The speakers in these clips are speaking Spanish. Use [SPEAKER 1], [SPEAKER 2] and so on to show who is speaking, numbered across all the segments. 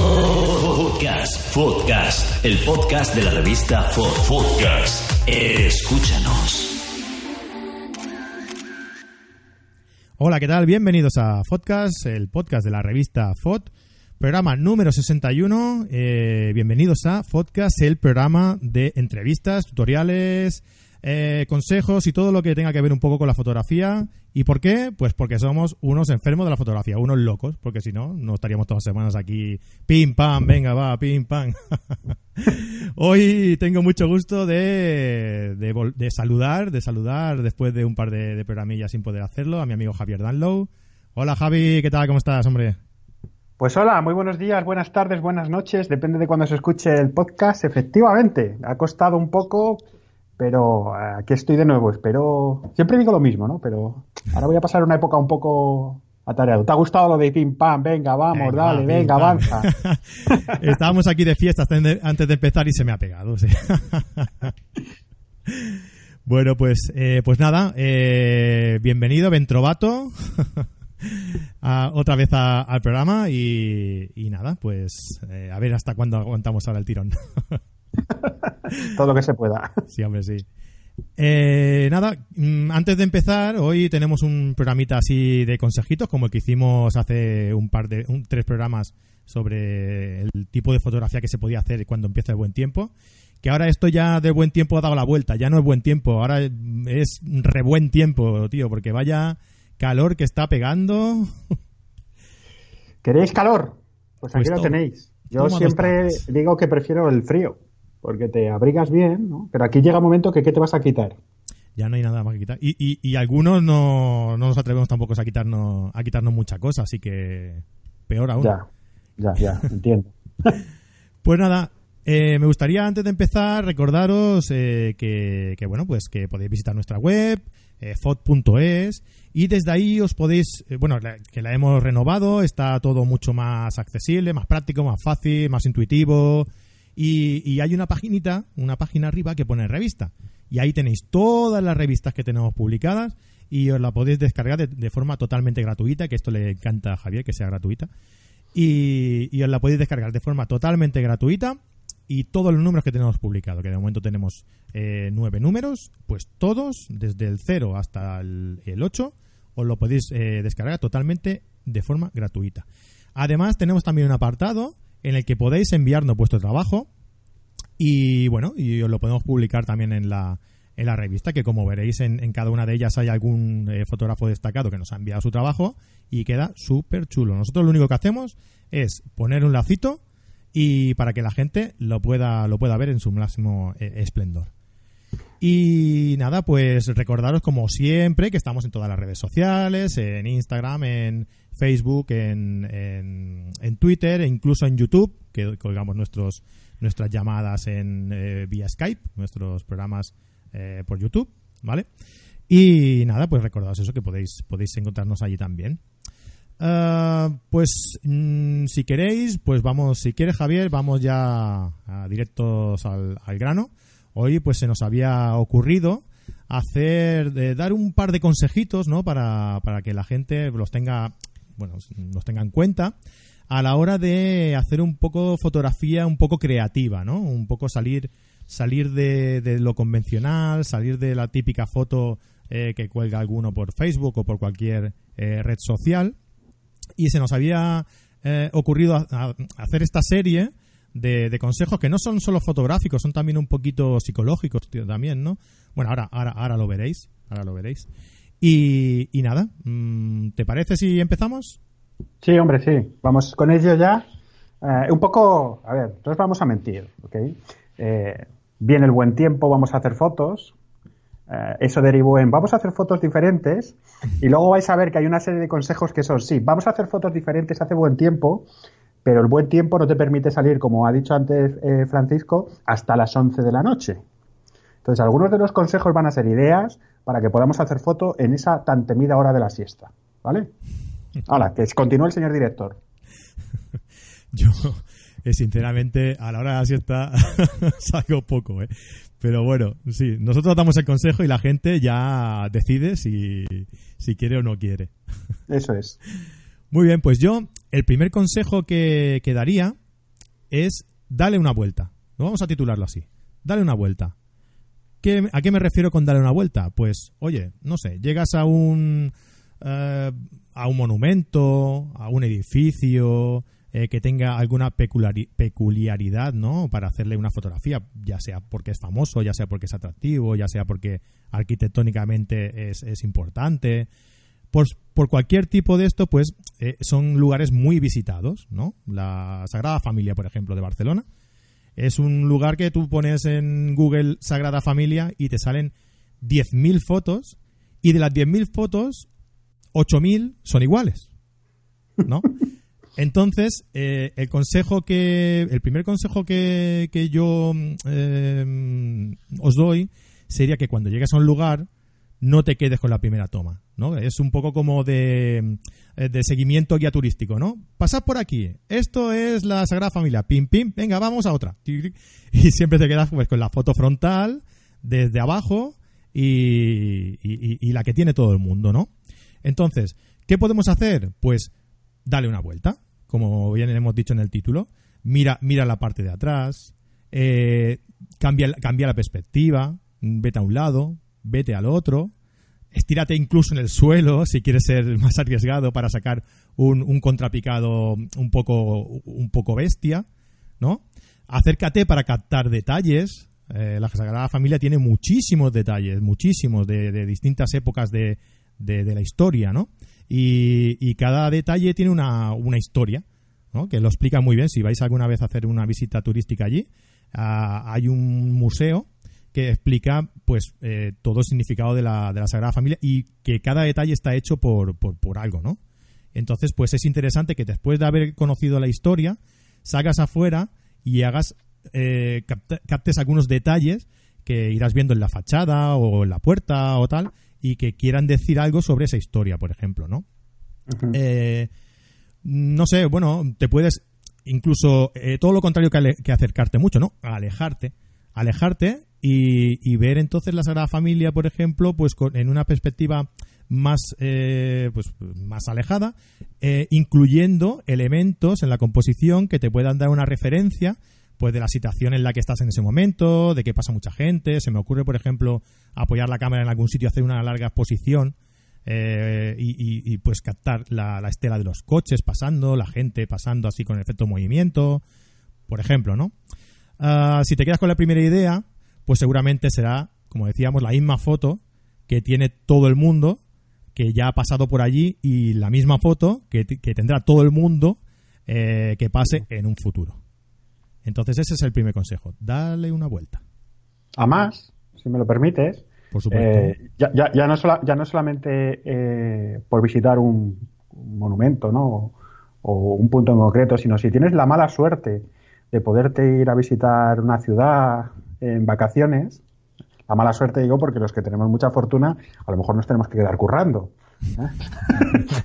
[SPEAKER 1] Podcast, Podcast, el podcast de la revista escúchanos.
[SPEAKER 2] Hola, ¿qué tal? Bienvenidos a Podcast, el podcast de la revista FOD, programa número 61. Eh, bienvenidos a Podcast, el programa de entrevistas, tutoriales, eh, consejos y todo lo que tenga que ver un poco con la fotografía. ¿Y por qué? Pues porque somos unos enfermos de la fotografía, unos locos, porque si no, no estaríamos todas las semanas aquí, pim, pam, venga, va, pim, pam. Hoy tengo mucho gusto de, de, saludar, de saludar después de un par de, de programillas sin poder hacerlo, a mi amigo Javier Danlow. Hola Javi, ¿qué tal? ¿Cómo estás, hombre?
[SPEAKER 3] Pues hola, muy buenos días, buenas tardes, buenas noches, depende de cuando se escuche el podcast. Efectivamente, ha costado un poco pero eh, aquí estoy de nuevo, espero... Siempre digo lo mismo, ¿no? Pero ahora voy a pasar una época un poco atareado. ¿Te ha gustado lo de pim pam? Venga, vamos, dale, venga, avanza.
[SPEAKER 2] Estábamos aquí de fiesta antes de empezar y se me ha pegado. ¿sí? bueno, pues, eh, pues nada, eh, bienvenido, Ventrovato. a, otra vez a, al programa y, y nada, pues eh, a ver hasta cuándo aguantamos ahora el tirón.
[SPEAKER 3] Todo lo que se pueda.
[SPEAKER 2] Sí, hombre, sí. Eh, nada, mm, antes de empezar, hoy tenemos un programita así de consejitos, como el que hicimos hace un par de, un, tres programas sobre el tipo de fotografía que se podía hacer cuando empieza el buen tiempo. Que ahora esto ya de buen tiempo ha dado la vuelta, ya no es buen tiempo, ahora es re buen tiempo, tío, porque vaya calor que está pegando.
[SPEAKER 3] ¿Queréis calor? Pues aquí pues lo tenéis. Yo siempre digo que prefiero el frío porque te abrigas bien, ¿no? Pero aquí llega un momento que ¿qué te vas a quitar?
[SPEAKER 2] Ya no hay nada más que quitar. Y, y, y algunos no, no, nos atrevemos tampoco a quitarnos, a quitarnos mucha cosa, así que peor aún.
[SPEAKER 3] Ya, ya, ya, entiendo.
[SPEAKER 2] pues nada, eh, me gustaría antes de empezar recordaros eh, que, que, bueno, pues que podéis visitar nuestra web, eh, fot.es, y desde ahí os podéis, eh, bueno, la, que la hemos renovado, está todo mucho más accesible, más práctico, más fácil, más intuitivo, y, hay una paginita, una página arriba que pone revista. Y ahí tenéis todas las revistas que tenemos publicadas y os la podéis descargar de, forma totalmente gratuita, que esto le encanta a Javier, que sea gratuita. Y, y, os la podéis descargar de forma totalmente gratuita y todos los números que tenemos publicados, que de momento tenemos eh, nueve números, pues todos, desde el 0 hasta el, el 8, os lo podéis eh, descargar totalmente de forma gratuita. Además, tenemos también un apartado en el que podéis enviarnos vuestro trabajo y bueno, y os lo podemos publicar también en la, en la revista, que como veréis en, cada una de ellas hay algún eh, fotógrafo destacado que nos ha enviado su trabajo y queda súper chulo. Nosotros lo único que hacemos es poner un lacito y para que la gente lo pueda, lo pueda ver en su máximo eh, esplendor. Y nada, pues recordaros como siempre que estamos en todas las redes sociales, en Instagram, en Facebook, en, en, Twitter e incluso en YouTube, que colgamos nuestros, nuestras llamadas en eh, vía Skype, nuestros programas eh, por YouTube, ¿vale? Y nada, pues recordaos eso que podéis, podéis encontrarnos allí también. Uh, pues mmm, si queréis, pues vamos, si quieres Javier, vamos ya directos al, al grano. Hoy pues se nos había ocurrido hacer, de dar un par de consejitos, ¿no? Para, para que la gente los tenga, bueno, los tenga en cuenta a la hora de hacer un poco fotografía un poco creativa, ¿no? Un poco salir, salir de, de lo convencional, salir de la típica foto eh, que cuelga alguno por Facebook o por cualquier eh, red social. Y se nos había eh, ocurrido a, hacer esta serie de, consejos que no son solo fotográficos, son también un poquito psicológicos también, ¿no? Bueno, ahora, ahora, ahora lo veréis, ahora lo veréis. Y, nada, mm, ¿te parece si empezamos?
[SPEAKER 3] Sí, hombre, sí. Vamos con ello ya. Eh, un poco, a ver, entonces vamos a mentir, ¿ok? Eh, viene el buen tiempo, vamos a hacer fotos. Eh, eso derivó en vamos a hacer fotos diferentes y luego vais a ver que hay una serie de consejos que son, sí, vamos a hacer fotos diferentes, hace buen tiempo, pero el buen tiempo no te permite salir, como ha dicho antes eh, Francisco, hasta las 11 de la noche. Entonces, algunos de los consejos van a ser ideas para que podamos hacer foto en esa tan temida hora de la siesta. ¿Vale? Ahora, que continúe el señor director.
[SPEAKER 2] Yo, eh, sinceramente, a la hora de la siesta salgo poco, ¿eh? Pero bueno, sí, nosotros damos el consejo y la gente ya decide si, si quiere o no quiere.
[SPEAKER 3] Eso es.
[SPEAKER 2] Muy bien, pues yo, el primer consejo que, que daría es darle una vuelta. No vamos a titularlo así. Dale una vuelta. ¿Qué- ¿A qué me refiero con darle una vuelta? Pues, oye, no sé, llegas a un, eh, a un monumento, a un edificio eh, que tenga alguna peculiaridad, ¿no? Para hacerle una fotografía, ya sea porque es famoso, ya sea porque es atractivo, ya sea porque arquitectónicamente es, es importante. Por, por cualquier tipo de esto, pues eh, son lugares muy visitados, ¿no? La Sagrada Familia, por ejemplo, de Barcelona. Es un lugar que tú pones en Google Sagrada Familia y te salen 10.000 fotos y de las 10.000 fotos, 8.000 son iguales, ¿no? Entonces, eh, el consejo que, el primer consejo que, que yo eh, os doy sería que cuando llegues a un lugar no te quedes con la primera toma, ¿no? Es un poco como de, eh, de seguimiento guía turístico, ¿no? Pasad por aquí, esto es la Sagrada Familia, pim, pim, venga, vamos a otra. Y siempre te quedas pues con la foto frontal, desde abajo, y, y- la que tiene todo el mundo, ¿no? Entonces, ¿qué podemos hacer? Pues dale una vuelta, como bien hemos dicho en el título. Mira, mira la parte de atrás, eh, cambia, cambia la perspectiva, vete a un lado, vete al otro, estírate incluso en el suelo si quieres ser más arriesgado para sacar un, contrapicado un poco, un poco bestia, ¿no? Acércate para captar detalles. Eh, la Sagrada Familia tiene muchísimos detalles, muchísimos de, distintas épocas de, de- la historia, ¿no? Y, cada detalle tiene una, una historia, ¿no? Que lo explica muy bien. Si vais alguna vez a hacer una visita turística allí, ah, hay un museo que explica pues eh, todo el significado de la, de la Sagrada Familia y que cada detalle está hecho por, por, por algo, ¿no? Entonces, pues es interesante que después de haber conocido la historia, salgas afuera y hagas eh, captes algunos detalles que irás viendo en la fachada o en la puerta o tal y que quieran decir algo sobre esa historia, por ejemplo, ¿no? Eh, no sé, bueno, te puedes incluso eh, todo lo contrario que, ale- que acercarte mucho, ¿no? Alejarte, alejarte y, y ver entonces la Sagrada Familia, por ejemplo, pues con- en una perspectiva más eh, pues más alejada, eh, incluyendo elementos en la composición que te puedan dar una referencia pues de la situación en la que estás en ese momento, de que pasa mucha gente. Se me ocurre, por ejemplo, apoyar la cámara en algún sitio, hacer una larga exposición eh, y, pues captar la, la estela de los coches pasando, la gente pasando así con efecto movimiento, por ejemplo, ¿no? Ah, si te quedas con la primera idea, pues seguramente será, como decíamos, la misma foto que tiene todo el mundo, que ya ha pasado por allí, y la misma foto que, tendrá todo el mundo eh, que pase en un futuro. Entonces ese es el primer consejo. Dale una vuelta.
[SPEAKER 3] A más, si me lo permites,
[SPEAKER 2] Por supuesto.
[SPEAKER 3] eh, ya, ya- ya no sola- ya no solamente eh, por visitar un, un monumento ¿no? o un punto en concreto, sino si tienes la mala suerte de poderte ir a visitar una ciudad en vacaciones, la mala suerte digo porque los que tenemos mucha fortuna a lo mejor nos tenemos que quedar currando. ¿eh?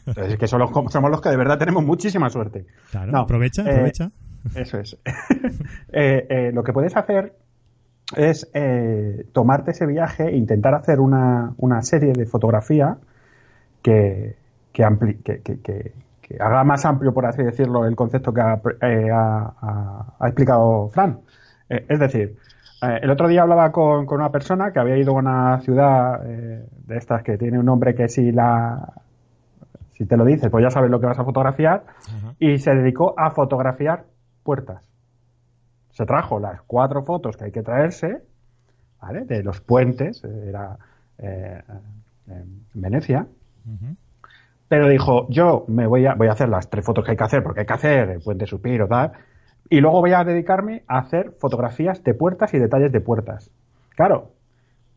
[SPEAKER 3] Entonces, es que somos, los- somos los que de verdad tenemos muchísima suerte.
[SPEAKER 2] claro,
[SPEAKER 3] no,
[SPEAKER 2] aprovecha,
[SPEAKER 3] eh,
[SPEAKER 2] aprovecha.
[SPEAKER 3] Eso es. Eh, eh, lo que puedes hacer es eh, tomarte ese viaje e intentar hacer una, una serie de fotografía que, que, ampli- que- que- que- haga más amplio, por así decirlo, el concepto que ha, eh, ha- ha- explicado Fran. Eh, es decir, eh, el otro día hablaba con, con una persona que había ido a una ciudad de estas que tiene un nombre que si la si te lo dices, pues ya sabes lo que vas a fotografiar y se dedicó a fotografiar puertas. Se trajo las cuatro fotos que hay que traerse, ¿vale? De los puentes, era eh, en Venecia. Pero dijo, yo me voy a, voy a hacer las tres fotos que hay que hacer, porque hay que hacer el puente Supiro, tal, y luego voy a dedicarme a hacer fotografías de puertas y detalles de puertas. Claro,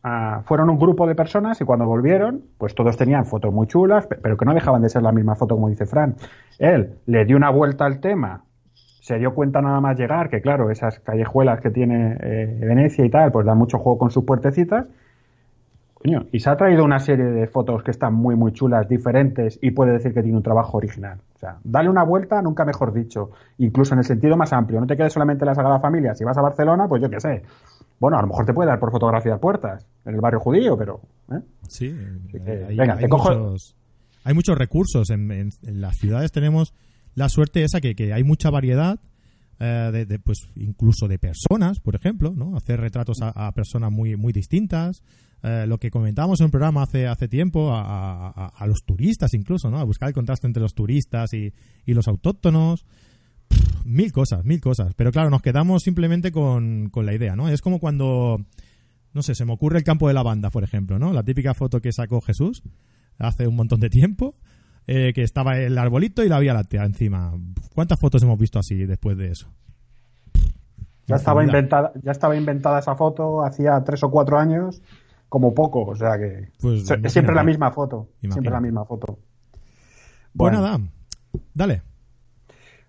[SPEAKER 3] ah, fueron un grupo de personas y cuando volvieron, pues todos tenían fotos muy chulas, pe- pero que no dejaban de ser la misma foto como dice Fran. Él le dio una vuelta al tema se dio cuenta nada más llegar que, claro, esas callejuelas que tiene eh, Venecia y tal, pues da mucho juego con sus puertecitas. Coño, y se ha traído una serie de fotos que están muy, muy chulas, diferentes, y puede decir que tiene un trabajo original. O sea, dale una vuelta, nunca mejor dicho, incluso en el sentido más amplio. No te quedes solamente en la Sagrada Familia. Si vas a Barcelona, pues yo qué sé. Bueno, a lo mejor te puede dar por fotografiar puertas en el barrio judío, pero. ¿eh?
[SPEAKER 2] Sí,
[SPEAKER 3] que,
[SPEAKER 2] hay,
[SPEAKER 3] venga,
[SPEAKER 2] hay
[SPEAKER 3] te cojo-
[SPEAKER 2] muchos, hay muchos recursos. En, en- en las ciudades tenemos la suerte esa que, que hay mucha variedad, eh, de, pues incluso de personas, por ejemplo, ¿no? Hacer retratos a, personas muy, muy distintas. Eh, lo que comentábamos en un programa hace, hace tiempo, a, a- los turistas incluso, ¿no? A buscar el contraste entre los turistas y, y los autóctonos. Mil cosas, mil cosas. Pero claro, nos quedamos simplemente con, con la idea, ¿no? Es como cuando, no sé, se me ocurre el campo de la banda, por ejemplo, ¿no? La típica foto que sacó Jesús hace un montón de tiempo, eh, que estaba el arbolito y la Vía Láctea encima. ¿Cuántas fotos hemos visto así después de eso?
[SPEAKER 3] Ya estaba, inventada, ya estaba inventada esa foto hacía tres o cuatro años, como poco. O sea que.
[SPEAKER 2] Pues
[SPEAKER 3] se-
[SPEAKER 2] imagínate.
[SPEAKER 3] siempre la misma foto.
[SPEAKER 2] Imagínate.
[SPEAKER 3] Siempre la misma foto.
[SPEAKER 2] Pues
[SPEAKER 3] Bueno.
[SPEAKER 2] nada, dale.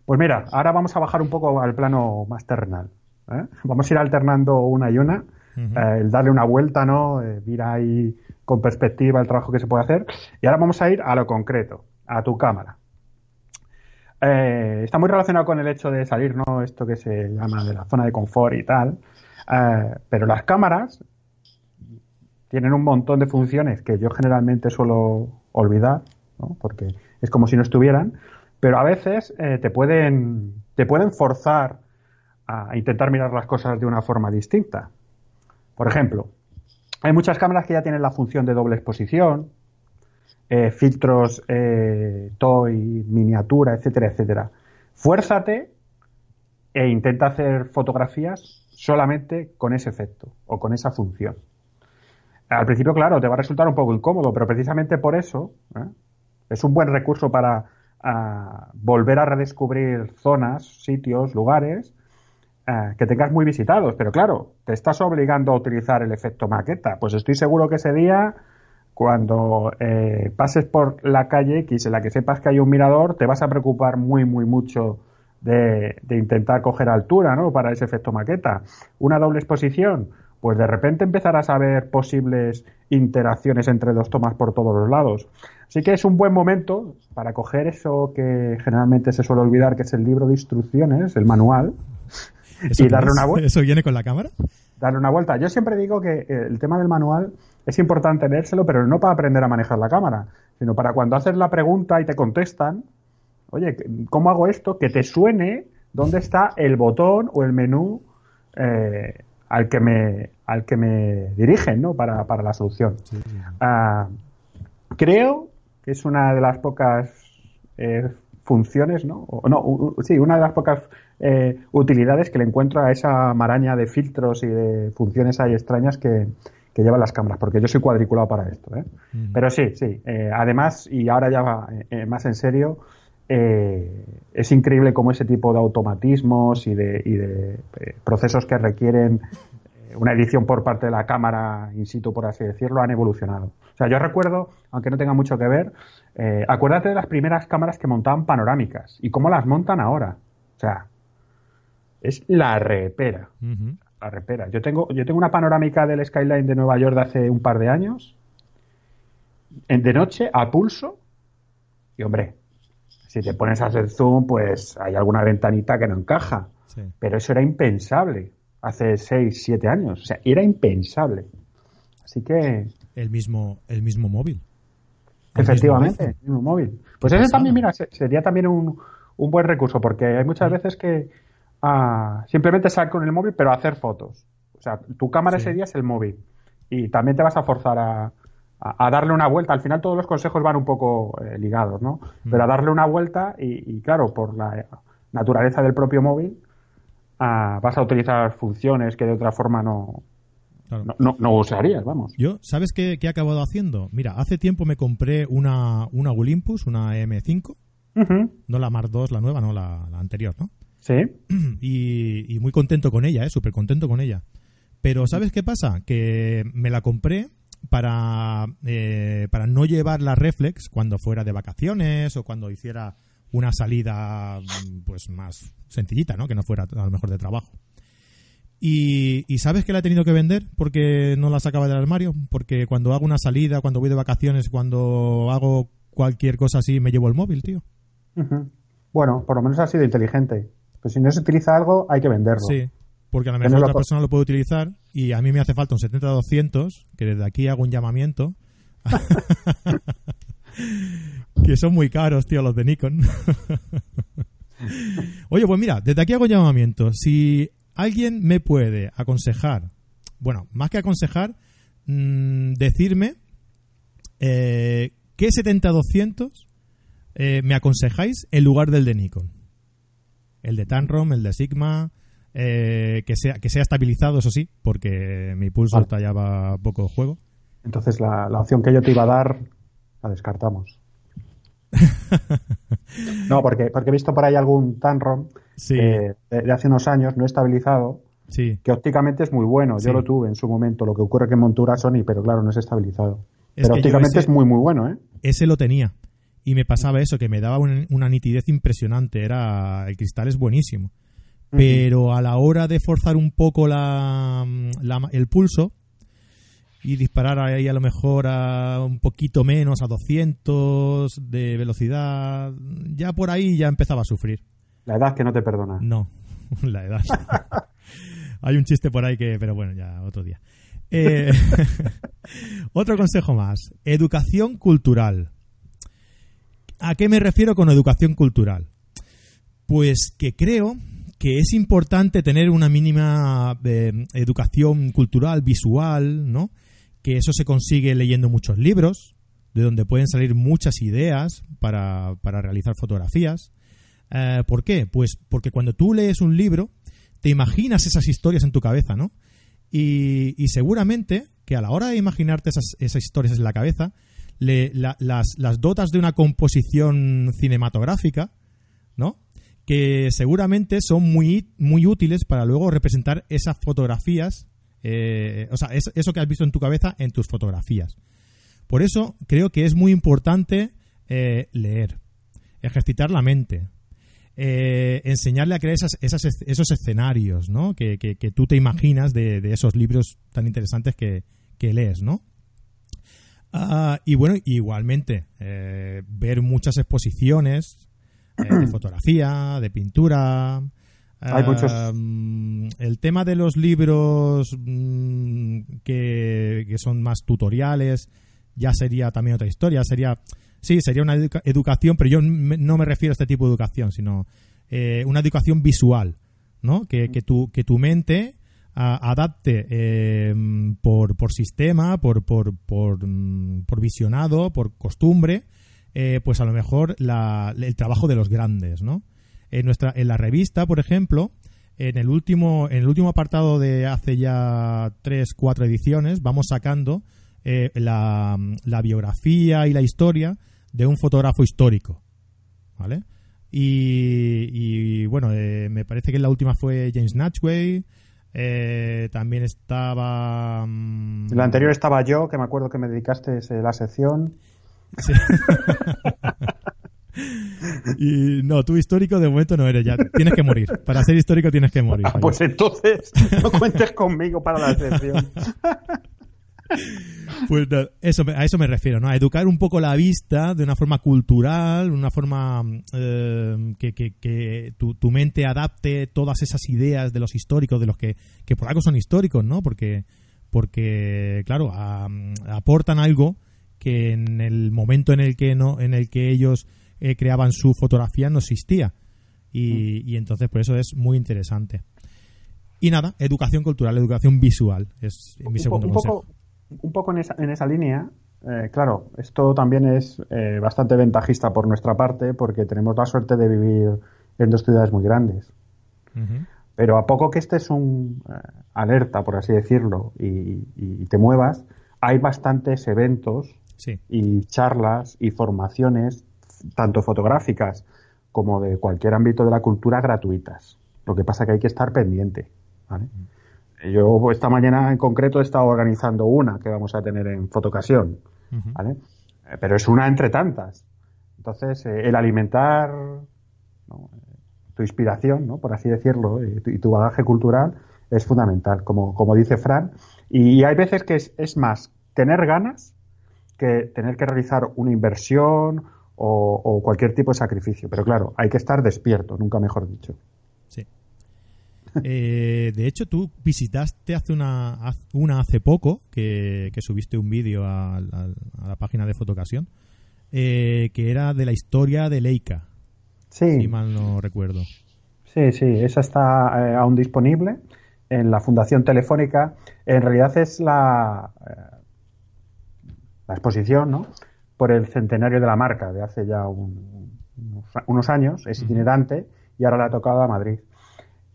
[SPEAKER 3] Pues mira, ahora vamos a bajar un poco al plano más terrenal. ¿eh? Vamos a ir alternando una y una, eh, el darle una vuelta, ¿no? Eh, mira ahí con perspectiva el trabajo que se puede hacer. Y ahora vamos a ir a lo concreto, a tu cámara. Eh, está muy relacionado con el hecho de salir, ¿no? Esto que se llama de la zona de confort y tal. Eh, pero las cámaras tienen un montón de funciones que yo generalmente suelo olvidar, ¿no? porque es como si no estuvieran, pero a veces eh, te, pueden, te pueden forzar a intentar mirar las cosas de una forma distinta. Por ejemplo, hay muchas cámaras que ya tienen la función de doble exposición, eh, filtros eh, toy, miniatura, etcétera, etcétera. Fuérzate e intenta hacer fotografías solamente con ese efecto o con esa función. Al principio, claro, te va a resultar un poco incómodo, pero precisamente por eso ¿eh? es un buen recurso para volver a redescubrir zonas, sitios, lugares eh, que tengas muy visitados. Pero claro, te estás obligando a utilizar el efecto maqueta. Pues estoy seguro que ese día, cuando eh, pases por la calle X en la que sepas que hay un mirador, te vas a preocupar muy, muy mucho de, de intentar coger altura, ¿no? Para ese efecto maqueta. Una doble exposición, pues de repente empezarás a ver posibles interacciones entre dos tomas por todos los lados. Así que es un buen momento para coger eso que generalmente se suele olvidar, que es el libro de instrucciones, el manual,
[SPEAKER 2] ¿Eso
[SPEAKER 3] y darle una vuelta.
[SPEAKER 2] ¿Eso viene con la cámara?
[SPEAKER 3] darle una vuelta. Yo siempre digo que eh, el tema del manual es importante leérselo, pero no para aprender a manejar la cámara, sino para cuando haces la pregunta y te contestan, oye, ¿cómo hago esto? Que te suene dónde está el botón o el menú eh, al que me al que me dirigen, ¿no? Para, para la solución. Ah, creo que es una de las pocas eh, funciones, ¿no? O, no, u- u- sí, una de las pocas eh, utilidades que le encuentro a esa maraña de filtros y de funciones ahí extrañas que, que llevan las cámaras, porque yo soy cuadriculado para esto, ¿eh? Pero sí, sí. eh, además, y ahora ya va, eh, más en serio, eh, es increíble cómo ese tipo de automatismos y de, y de eh, procesos que requieren eh, una edición por parte de la cámara in situ, por así decirlo, han evolucionado. O sea, yo recuerdo, aunque no tenga mucho que ver, eh, acuérdate de las primeras cámaras que montaban panorámicas y cómo las montan ahora. O sea, es la repera la repera. Yo tengo, yo tengo una panorámica del skyline de Nueva York de hace un par de años, en, de noche, a pulso, y hombre, si te pones a hacer zoom, pues hay alguna ventanita que no encaja.
[SPEAKER 2] Sí.
[SPEAKER 3] Pero eso era impensable hace 6, 7 años. O sea, era impensable. Así que,
[SPEAKER 2] El mismo, el mismo móvil. El
[SPEAKER 3] efectivamente,
[SPEAKER 2] mismo
[SPEAKER 3] el mismo móvil. Pues
[SPEAKER 2] pasada.
[SPEAKER 3] también, mira, se- sería también un, un buen recurso, porque hay muchas veces que ah, simplemente sal con el móvil, pero a hacer fotos. O sea, tu cámara
[SPEAKER 2] Sí.
[SPEAKER 3] ese día es el móvil. Y también te vas a forzar a, a- a darle una vuelta. Al final todos los consejos van un poco eh, ligados, ¿no?
[SPEAKER 2] Mm.
[SPEAKER 3] Pero a darle una vuelta y, y, claro, por la naturaleza del propio móvil, ah, vas a utilizar funciones que de otra forma no,
[SPEAKER 2] Claro.
[SPEAKER 3] no, no- no usarías, vamos.
[SPEAKER 2] Yo, ¿sabes qué, qué he acabado haciendo? Mira, hace tiempo me compré una, una Olympus, una M5,
[SPEAKER 3] Ujú.
[SPEAKER 2] no la Mark II, la nueva, no la, la anterior, ¿no?
[SPEAKER 3] Sí.
[SPEAKER 2] y, y muy contento con ella, ¿eh? súper contento con ella. Pero ¿sabes qué pasa? Que me la compré para, eh, para no llevar la reflex cuando fuera de vacaciones o cuando hiciera una salida mm, pues más sencillita, ¿no? Que no fuera a lo mejor de trabajo. Y, y, sabes que la he tenido que vender porque no la sacaba del armario, porque cuando hago una salida, cuando voy de vacaciones, cuando hago cualquier cosa así, me llevo el móvil, tío.
[SPEAKER 3] Bueno, por lo menos ha sido inteligente. Pues si no se utiliza algo, hay que venderlo.
[SPEAKER 2] Sí, porque a lo mejor otra persona lo puede utilizar y a mí me hace falta un 70-200, que desde aquí hago un llamamiento. que son muy caros, tío, los de Nikon. Oye, pues mira, desde aquí hago un llamamiento. Si alguien me puede aconsejar, bueno, más que aconsejar, mmm, decirme eh, qué 70-200 eh, me aconsejáis en lugar del de Nikon. El de Tanrom, el de Sigma, eh, que, sea, que sea estabilizado, eso sí, porque mi pulso vale. tallaba poco juego.
[SPEAKER 3] Entonces la, la, opción que yo te iba a dar la descartamos. no, porque, porque he visto por ahí algún Tanrom
[SPEAKER 2] sí.
[SPEAKER 3] eh, de, de, hace unos años no estabilizado,
[SPEAKER 2] sí.
[SPEAKER 3] que ópticamente es muy bueno.
[SPEAKER 2] Sí.
[SPEAKER 3] Yo lo tuve en su momento. Lo que ocurre que en montura Sony, pero claro, no es estabilizado. Es pero ópticamente ese, es muy, muy bueno, ¿eh?
[SPEAKER 2] Ese lo tenía. Y me pasaba eso, que me daba una, una nitidez impresionante. Era El cristal es buenísimo. Pero a la hora de forzar un poco la, la, el pulso y disparar ahí a lo mejor a un poquito menos, a 200 de velocidad, ya por ahí ya empezaba a sufrir.
[SPEAKER 3] La edad que no te perdona.
[SPEAKER 2] No, la edad. Hay un chiste por ahí que, pero bueno, ya otro día. Eh, otro consejo más. Educación cultural. ¿A qué me refiero con educación cultural? Pues que creo que es importante tener una mínima eh, educación cultural, visual, ¿no? Que eso se consigue leyendo muchos libros, de donde pueden salir muchas ideas para, para realizar fotografías. Eh, ¿Por qué? Pues porque cuando tú lees un libro, te imaginas esas historias en tu cabeza, ¿no? Y, y seguramente que a la hora de imaginarte esas, esas historias en la cabeza, le, la, las, las dotas de una composición cinematográfica, ¿no? que seguramente son muy, muy útiles para luego representar esas fotografías, eh, o sea, es, eso que has visto en tu cabeza en tus fotografías. Por eso creo que es muy importante eh, leer, ejercitar la mente, eh, enseñarle a crear esas, esas, esos escenarios, ¿no? Que, que, que tú te imaginas de, de, esos libros tan interesantes que, que lees, ¿no? Uh, y bueno, igualmente, eh, ver muchas exposiciones, eh, de fotografía, de pintura.
[SPEAKER 3] Hay muchos.
[SPEAKER 2] Uh, el tema de los libros um, que, que, son más tutoriales ya sería también otra historia. Sería, sí, sería una educa educación, pero yo no me refiero a este tipo de educación, sino eh, una educación visual, ¿no? Que, que, tu, que tu mente adapte eh, por, por sistema, por, por, por, mm, visionado, por costumbre, eh, pues a lo mejor la, el trabajo de los grandes, ¿no? En nuestra, en la revista, por ejemplo, en el último, en el último apartado de hace ya tres, cuatro ediciones, vamos sacando eh, la, biografía y la historia de un fotógrafo histórico, ¿vale? Y, y bueno, eh, me parece que la última fue James Natchway. Eh, también estaba.
[SPEAKER 3] Um... La anterior estaba yo, que me acuerdo que me dedicaste la sección.
[SPEAKER 2] Sí. y no, tú histórico de momento no eres ya. Tienes que morir. Para ser histórico tienes que morir.
[SPEAKER 3] Ah, pues entonces no cuentes conmigo para la sección.
[SPEAKER 2] Pues no, eso, a eso me refiero, ¿no? A educar un poco la vista de una forma cultural, una forma eh, que, que, que tu, tu, mente adapte todas esas ideas de los históricos, de los que, que por algo son históricos, ¿no? Porque, porque claro, a, aportan algo que en el momento en el que no, en el que ellos eh, creaban su fotografía no existía. Y, y, entonces por eso es muy interesante. Y nada, educación cultural, educación visual es mi segundo
[SPEAKER 3] un
[SPEAKER 2] consejo.
[SPEAKER 3] Poco, un poco en esa, en esa línea, eh, claro, esto también es eh, bastante ventajista por nuestra parte porque tenemos la suerte de vivir en dos ciudades muy grandes. Uh -huh. Pero a poco que estés un eh, alerta, por así decirlo, y, y, te muevas, hay bastantes eventos
[SPEAKER 2] sí.
[SPEAKER 3] y charlas y formaciones, tanto fotográficas como de cualquier ámbito de la cultura, gratuitas. Lo que pasa que hay que estar pendiente. ¿vale? Uh -huh. Yo esta mañana en concreto he estado organizando una que vamos a tener en Fotocasión, uh -huh. ¿vale? Pero es una entre tantas. Entonces, eh, el alimentar tu inspiración, ¿no? por así decirlo, y tu, bagaje cultural es fundamental, como, como dice Fran. Y, hay veces que es, es, más tener ganas que tener que realizar una inversión o, cualquier tipo de sacrificio. Pero claro, hay que estar despierto, nunca mejor dicho.
[SPEAKER 2] Sí. Eh, de hecho, tú visitaste hace una, una hace poco, que, subiste un vídeo a, la página de Fotocasión, eh, que era de la historia de Leica.
[SPEAKER 3] Sí.
[SPEAKER 2] Si mal no recuerdo.
[SPEAKER 3] Sí, sí, esa está eh, aún disponible en la Fundación Telefónica. En realidad es la, la exposición, ¿no? por el centenario de la marca de hace ya unos años, es itinerante y ahora le ha tocado a Madrid.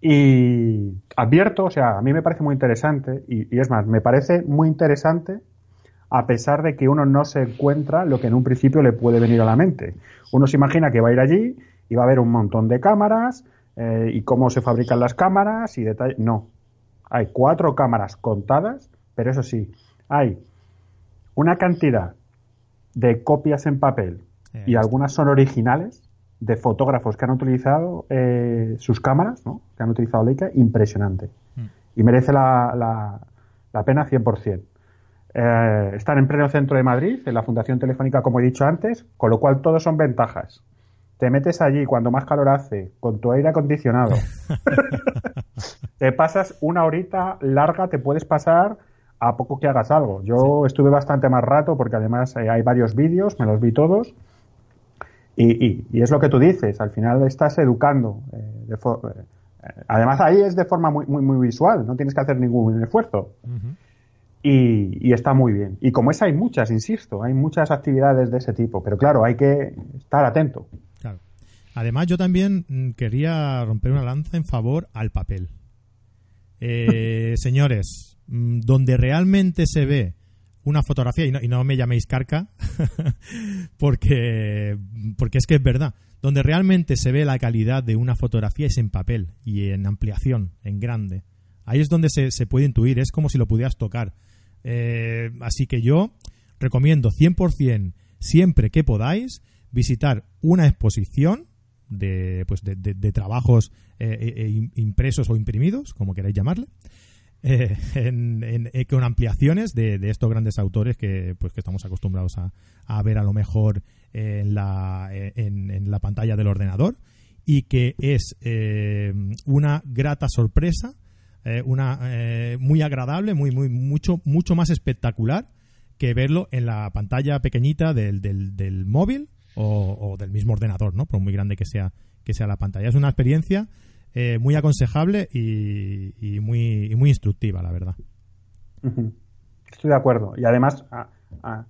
[SPEAKER 3] Y advierto, o sea, a mí me parece muy interesante y, es más, me parece muy interesante a pesar de que uno no se encuentra lo que en un principio le puede venir a la mente. Uno se imagina que va a ir allí y va a ver un montón de cámaras eh, y cómo se fabrican las cámaras y detalles. No, hay cuatro cámaras contadas, pero eso sí, hay una cantidad de copias en papel y algunas son originales de fotógrafos que han utilizado eh, sus cámaras, ¿no? que han utilizado Leica, impresionante. Mm. Y merece la, la, la pena 100%. Eh, están en pleno centro de Madrid, en la Fundación Telefónica, como he dicho antes, con lo cual todo son ventajas. Te metes allí cuando más calor hace, con tu aire acondicionado. te pasas una horita larga, te puedes pasar a poco que hagas algo. Yo estuve bastante más rato porque además eh, hay varios vídeos, me los vi todos. Y, y, es lo que tú dices, al final estás educando. Eh, eh, además ahí es de forma muy, muy, muy visual, no tienes que hacer ningún esfuerzo. y, y, está muy bien. Y como esa hay muchas, insisto, hay muchas actividades de ese tipo, pero claro, hay que estar atento.
[SPEAKER 2] Claro. Además yo también mm, quería romper una lanza en favor al papel. señores, Mm, donde realmente se ve una fotografía, y no, me llaméis carca, porque, porque es que es verdad, donde realmente se ve la calidad de una fotografía es en papel y en ampliación, en grande. Ahí es donde se, se puede intuir, es como si lo pudieras tocar. Eh, así que yo recomiendo 100% siempre que podáis visitar una exposición de, pues de, de, trabajos eh, eh, impresos o imprimidos, como queráis llamarle, eh, eh, con ampliaciones de, estos grandes autores que, pues, que estamos acostumbrados a, ver a lo mejor en la, en, la pantalla del ordenador y que es eh, una grata sorpresa, una muy agradable, muy, muy, mucho, mucho más espectacular que verlo en la pantalla pequeñita del, del, móvil o, o, del mismo ordenador, ¿no? Por muy grande que sea, que sea la pantalla. Es una experiencia eh, muy aconsejable y, muy, muy instructiva, la verdad.
[SPEAKER 3] Estoy de acuerdo. Y además, a,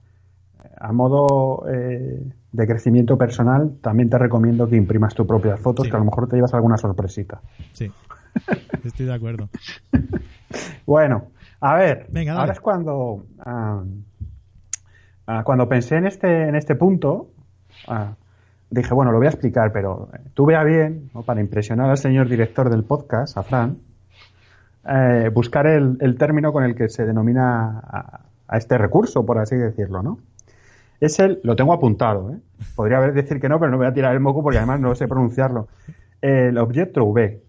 [SPEAKER 3] modo eh, de crecimiento personal, también te recomiendo que imprimas tus propias fotos, que a lo mejor te llevas alguna sorpresita.
[SPEAKER 2] Sí, estoy de acuerdo.
[SPEAKER 3] bueno, a ver, ahora es cuando, ah, ah, cuando pensé en este, en este punto, ah, dije, bueno, lo voy a explicar, pero eh, tuve a bien, para impresionar al señor director del podcast, a Fran, eh, buscar el, término con el que se denomina a, este recurso, por así decirlo, ¿no? Es el, lo tengo apuntado, ¿eh? Podría haber decir que no, pero no voy a tirar el moco porque además no sé pronunciarlo. El objeto V.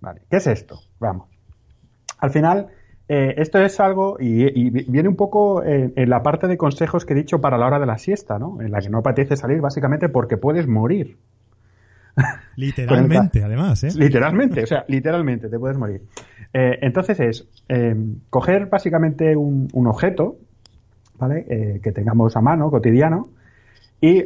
[SPEAKER 3] Vale, ¿qué es esto? Vamos. Al final, eh, esto es algo, y, viene un poco en, la parte de consejos que he dicho para la hora de la siesta, ¿no? En la que no apetece salir básicamente porque puedes morir.
[SPEAKER 2] Literalmente, además, ¿eh?
[SPEAKER 3] Literalmente, o sea, literalmente te puedes morir. Eh, entonces es eh, coger básicamente un, objeto, ¿vale? que tengamos a mano, cotidiano, y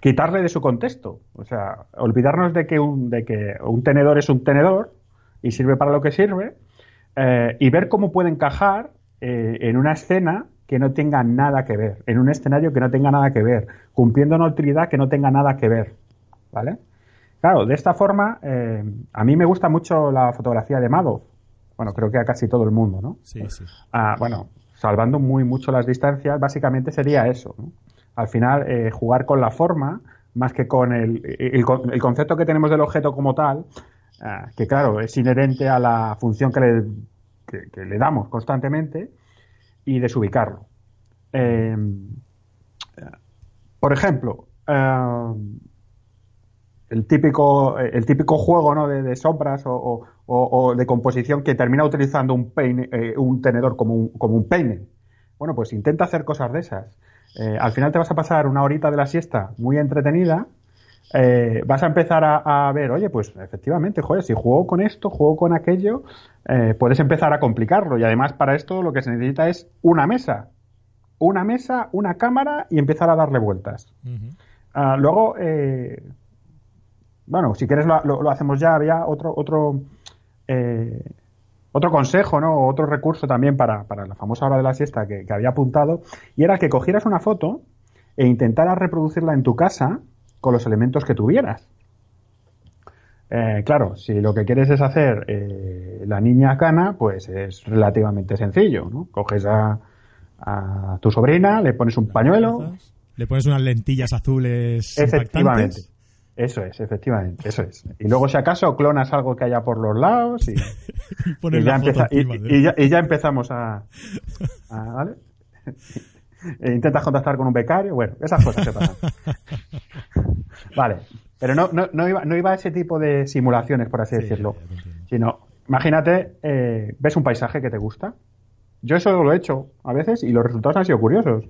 [SPEAKER 3] quitarle de su contexto. O sea, olvidarnos de que un, de que un tenedor es un tenedor y sirve para lo que sirve, eh, y ver cómo puede encajar eh, en una escena que no tenga nada que ver, en un escenario que no tenga nada que ver, cumpliendo una utilidad que no tenga nada que ver, ¿vale? Claro, de esta forma, eh, a mí me gusta mucho la fotografía de Madoff. Bueno, creo que a casi todo el mundo, ¿no?
[SPEAKER 2] Sí, sí.
[SPEAKER 3] Ah, bueno, salvando muy mucho las distancias, básicamente sería eso, ¿no? Al final, jugar con la forma, más que con el, el, concepto que tenemos del objeto como tal, Que claro, es inherente a la función que le, le damos constantemente y desubicarlo. Em, por ejemplo, eh, el típico, el típico juego ¿no? de, sombras o, de composición que termina utilizando un, peine, eh, un tenedor como un, como un peine. Bueno, pues intenta hacer cosas de esas. Eh, al final te vas a pasar una horita de la siesta muy entretenida. Eh, vas a empezar a, ver, oye, pues efectivamente, joder, si juego con esto, juego con aquello, puedes empezar a complicarlo. Y además, para esto lo que se necesita es una mesa. Una mesa, una cámara y empezar a darle vueltas. Ah, luego, bueno, si quieres lo, hacemos ya, había otro, otro, eh, otro consejo, ¿no? Otro recurso también para, la famosa hora de la siesta que, había apuntado, y era que cogieras una foto e intentaras reproducirla en tu casa con los elementos que tuvieras. Eh, claro, si lo que quieres es hacer eh, la niña cana, pues es relativamente sencillo, ¿no? Coges a, a tu sobrina, le pones un pañuelo.
[SPEAKER 2] Le pones unas lentillas azules.
[SPEAKER 3] Efectivamente. Eso es, efectivamente, eso es. Y luego, si acaso, clonas algo que haya por los lados y, ya, empezamos a. ¿Vale? E intentas contactar con un becario, bueno, esas cosas se pasan. vale, pero no, no, no, iba, no iba a ese tipo de simulaciones, por así decirlo, sino, imagínate, eh, ves un paisaje que te gusta. Yo eso lo he hecho a veces y los resultados han sido curiosos.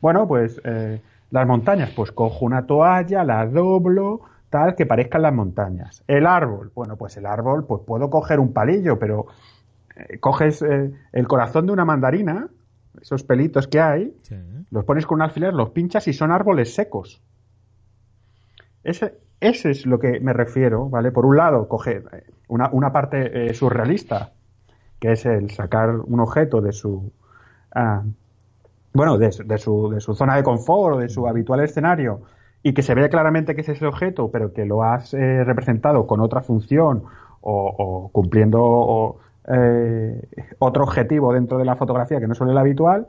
[SPEAKER 3] Bueno, pues eh, las montañas, pues cojo una toalla, la doblo, tal que parezcan las montañas. El árbol, bueno, pues el árbol, pues puedo coger un palillo, pero eh, coges eh, el corazón de una mandarina, esos pelitos que hay, los pones con un alfiler, los pinchas y son árboles secos. Ese, ese es lo que me refiero, ¿vale? Por un lado, coger eh, una, una parte surrealista, que es el sacar un objeto de su. Ah, bueno, de, de, su, de su zona de confort o de su habitual escenario y que se vea claramente que es ese objeto, pero que lo has eh, representado con otra función o, cumpliendo eh, otro objetivo dentro de la fotografía que no suele el habitual,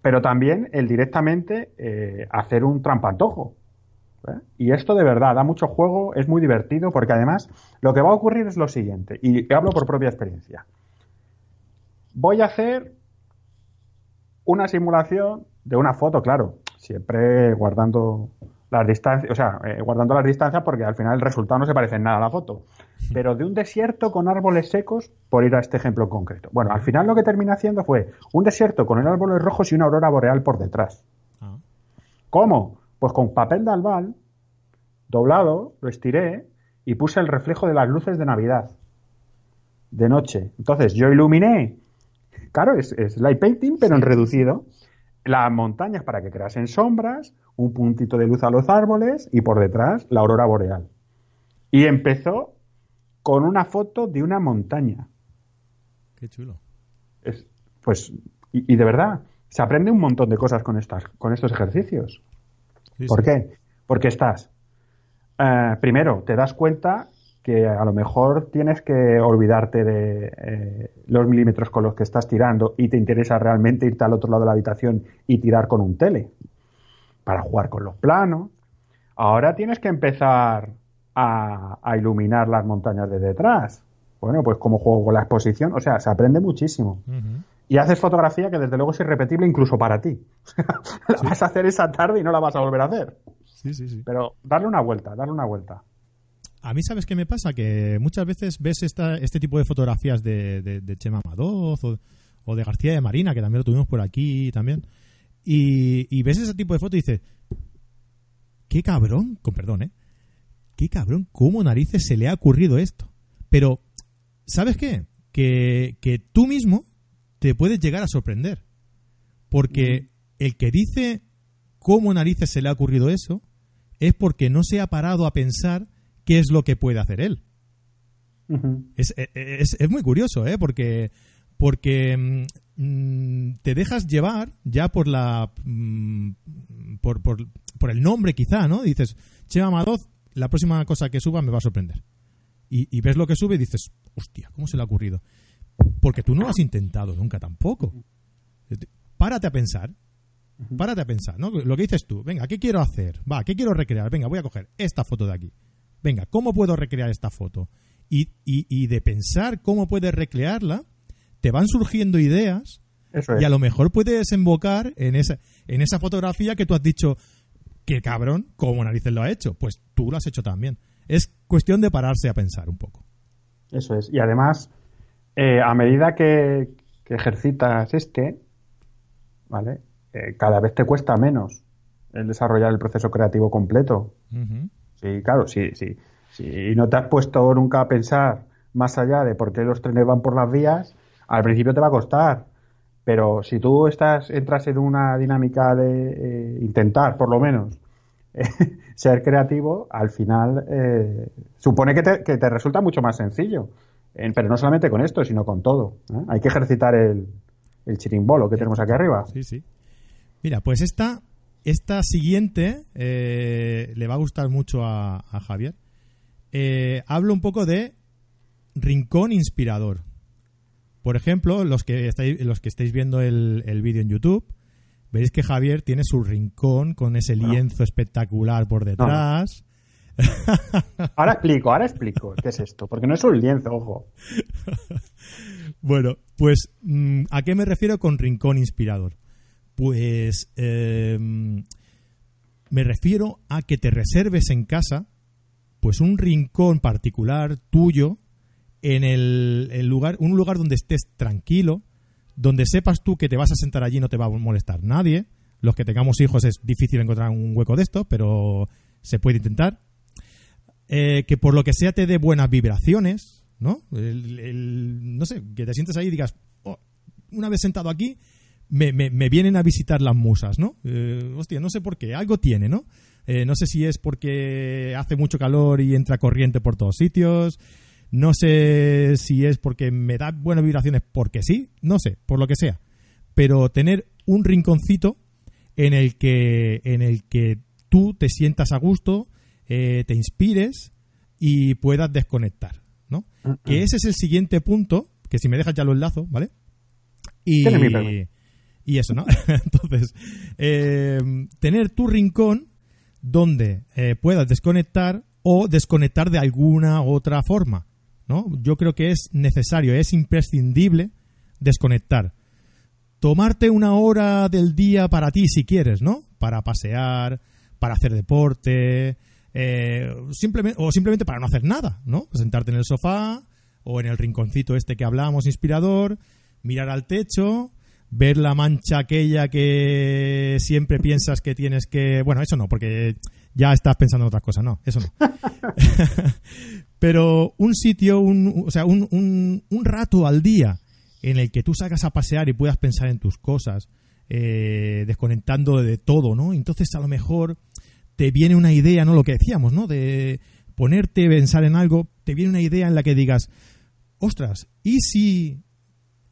[SPEAKER 3] pero también el directamente eh, hacer un trampantojo. Y esto de verdad da mucho juego, es muy divertido, porque además lo que va a ocurrir es lo siguiente, y hablo por propia experiencia. Voy a hacer una simulación de una foto, claro, siempre guardando las distancias, o sea, eh, guardando las distancias porque al final el resultado no se parece en nada a la foto. Pero de un desierto con árboles secos, por ir a este ejemplo concreto. Bueno, al final lo que terminé haciendo fue un desierto con árboles rojos y una aurora boreal por detrás. Ah. ¿Cómo? Pues con papel de albal, doblado, lo estiré y puse el reflejo de las luces de Navidad. De noche. Entonces yo iluminé. Claro, es, es light painting, pero en reducido las montañas para que creasen sombras, un puntito de luz a los árboles y por detrás la aurora boreal. Y empezó con una foto de una montaña.
[SPEAKER 2] Qué chulo.
[SPEAKER 3] Es, pues, y, de verdad, se aprende un montón de cosas con, estas, con estos ejercicios. ¿Por qué? Porque estás, eh, primero, te das cuenta que a lo mejor tienes que olvidarte de eh, los milímetros con los que estás tirando y te interesa realmente irte al otro lado de la habitación y tirar con un tele para jugar con los planos. Ahora tienes que empezar a, iluminar las montañas de detrás. Bueno, pues como juego con la exposición, o sea, se aprende muchísimo. Y haces fotografía que desde luego es irrepetible incluso para ti. la vas a hacer esa tarde y no la vas a volver a hacer.
[SPEAKER 2] Sí, sí, sí.
[SPEAKER 3] Pero darle una vuelta, darle una vuelta.
[SPEAKER 2] A mí, ¿sabes qué me pasa? Que muchas veces ves esta, este tipo de fotografías de, de, Chema Madoz o, de García de Marina, que también lo tuvimos por aquí también, y, ves ese tipo de foto y dices, qué cabrón, con perdón, ¿eh? Qué cabrón, cómo narices se le ha ocurrido esto. Pero, ¿sabes qué? Que, que tú mismo te puedes llegar a sorprender. Porque el que dice cómo narices se le ha ocurrido eso es porque no se ha parado a pensar qué es lo que puede hacer él. es, es, es, muy curioso, ¿eh? Porque, porque mm, te dejas llevar ya por la mm, por, por, por, el nombre quizá, ¿no? Dices, Chema Madoz, la próxima cosa que suba me va a sorprender. Y, y, ves lo que sube y dices, hostia, ¿cómo se le ha ocurrido? Porque tú no lo has intentado nunca tampoco. Párate a pensar. Párate a pensar, ¿no? Lo que dices tú, venga, ¿qué quiero hacer? Va, ¿qué quiero recrear? Venga, voy a coger esta foto de aquí venga, ¿cómo puedo recrear esta foto? Y, y, de pensar cómo puedes recrearla, te van surgiendo ideas y a lo mejor puedes desembocar en esa, en esa fotografía que tú has dicho, ¿qué cabrón? ¿Cómo narices lo ha hecho? Pues tú lo has hecho también. Es cuestión de pararse a pensar un poco.
[SPEAKER 3] Eso es. Y además, eh, a medida que, ejercitas este, ¿vale? Eh, cada vez te cuesta menos el desarrollar el proceso creativo completo. Sí, claro, sí, sí. Si no te has puesto nunca a pensar más allá de por qué los trenes van por las vías, al principio te va a costar. Pero si tú estás, entras en una dinámica de eh, intentar, por lo menos, ser creativo, al final eh, supone que te, que te, resulta mucho más sencillo. pero no solamente con esto, sino con todo. ¿eh? Hay que ejercitar el, el chirimbolo que tenemos aquí arriba.
[SPEAKER 2] Sí, sí. Mira, pues esta, esta siguiente le va a gustar mucho a, a Javier. hablo un poco de rincón inspirador. Por ejemplo, los que estáis, los que estáis viendo el, el vídeo en YouTube, veréis que Javier tiene su rincón con ese lienzo espectacular por detrás.
[SPEAKER 3] Ahora explico, ahora explico qué es esto, porque no es un lienzo, ojo.
[SPEAKER 2] bueno, pues mm, ¿a qué me refiero con rincón inspirador? Pues em, me refiero a que te reserves en casa pues un rincón particular tuyo en el, lugar, un lugar donde estés tranquilo, donde sepas tú que te vas a sentar allí no te va a molestar nadie. Los que tengamos hijos es difícil encontrar un hueco de esto, pero se puede intentar. Eh, que por lo que sea te dé buenas vibraciones, ¿no? no sé, que te sientes ahí y digas, oh, una vez sentado aquí, me, me, vienen a visitar las musas, ¿no? Eh, hostia, no sé por qué, algo tiene, ¿no? Eh, no sé si es porque hace mucho calor y entra corriente por todos sitios, no sé si es porque me da buenas vibraciones, porque sí, no sé, por lo que sea. Pero tener un rinconcito en el que, en el que tú te sientas a gusto, eh, te inspires y puedas desconectar, ¿no? Que ese es el siguiente punto, que si me dejas ya lo enlazo, ¿vale? Y, y eso, ¿no? Entonces, eh, tener tu rincón donde eh, puedas desconectar o desconectar de alguna otra forma. Yo creo que es necesario, es imprescindible desconectar. Tomarte una hora del día para ti si quieres, ¿no? Para pasear, para hacer deporte, eh, simplemente, o simplemente para no hacer nada, ¿no? Sentarte en el sofá o en el rinconcito este que hablábamos inspirador, mirar al techo, ver la mancha aquella que siempre piensas que tienes que... Bueno, eso no, porque ya estás pensando en otras cosas, no, eso no. Pero un sitio, un, o sea, un, un, rato al día en el que tú salgas a pasear y puedas pensar en tus cosas, eh, desconectando de todo, ¿no? Entonces a lo mejor te viene una idea, ¿no? Lo que decíamos, ¿no? De ponerte, pensar en algo, te viene una idea en la que digas, ostras, ¿y si